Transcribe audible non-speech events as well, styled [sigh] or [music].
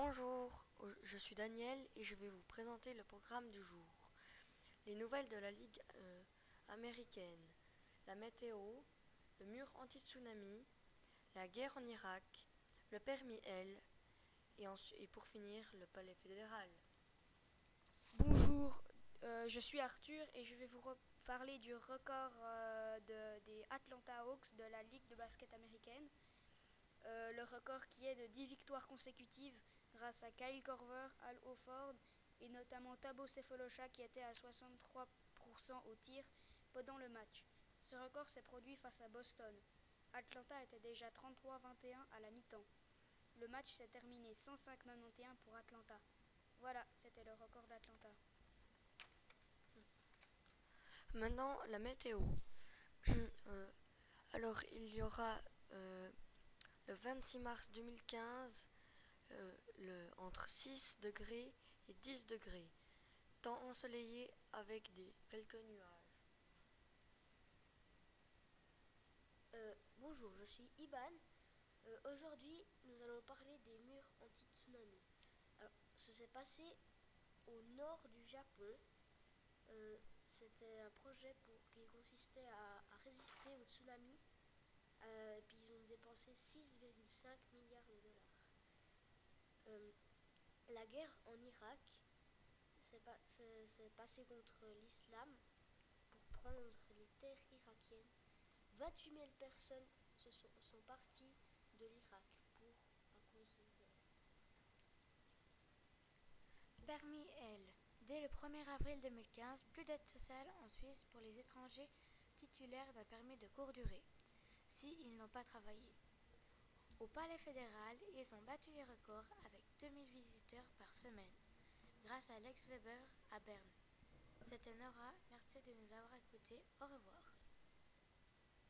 Bonjour, je suis Daniel et je vais vous présenter le programme du jour. Les nouvelles de la Ligue euh, américaine, la météo, le mur anti-tsunami, la guerre en Irak, le permis L et, pour finir le palais fédéral. Bonjour, euh, je suis Arthur et je vais vous parler du record euh, des Atlanta Hawks de la Ligue de basket américaine. Le record qui est de 10 victoires consécutives grâce à Kyle Korver, Al Howford et notamment Tabo Sefolosha qui était à 63% au tir pendant le match. Ce record s'est produit face à Boston. Atlanta était déjà 33-21 à la mi-temps. Le match s'est terminé 105-91 pour Atlanta. Voilà, c'était le record d'Atlanta. Maintenant, la météo. [clears throat] Euh, alors, il y aura euh, le 26 mars 2015 euh, entre 6 degrés et 10 degrés, temps ensoleillé avec des quelques nuages. Euh, bonjour, je suis Iban. Euh, aujourd'hui, nous allons parler des murs anti-tsunami. Alors, ce s'est passé au nord du Japon. C'était un projet qui consistait à, à résister au tsunami. et puis ils ont dépensé 6,5 milliards de dollars. Euh, la guerre en Irak s'est passée contre l'islam pour prendre les terres irakiennes. 28 000 personnes se sont, parties de l'Irak pour à cause de Permis L. Dès le 1er avril 2015, plus d'aide sociale en Suisse pour les étrangers titulaires d'un permis de courte durée, s'ils n'ont pas travaillé. Au Palais fédéral, ils ont battu les records avec 2000 visiteurs par semaine, grâce à Lex Weber à Berne. C'était Nora, merci de nous avoir écoutés, au revoir.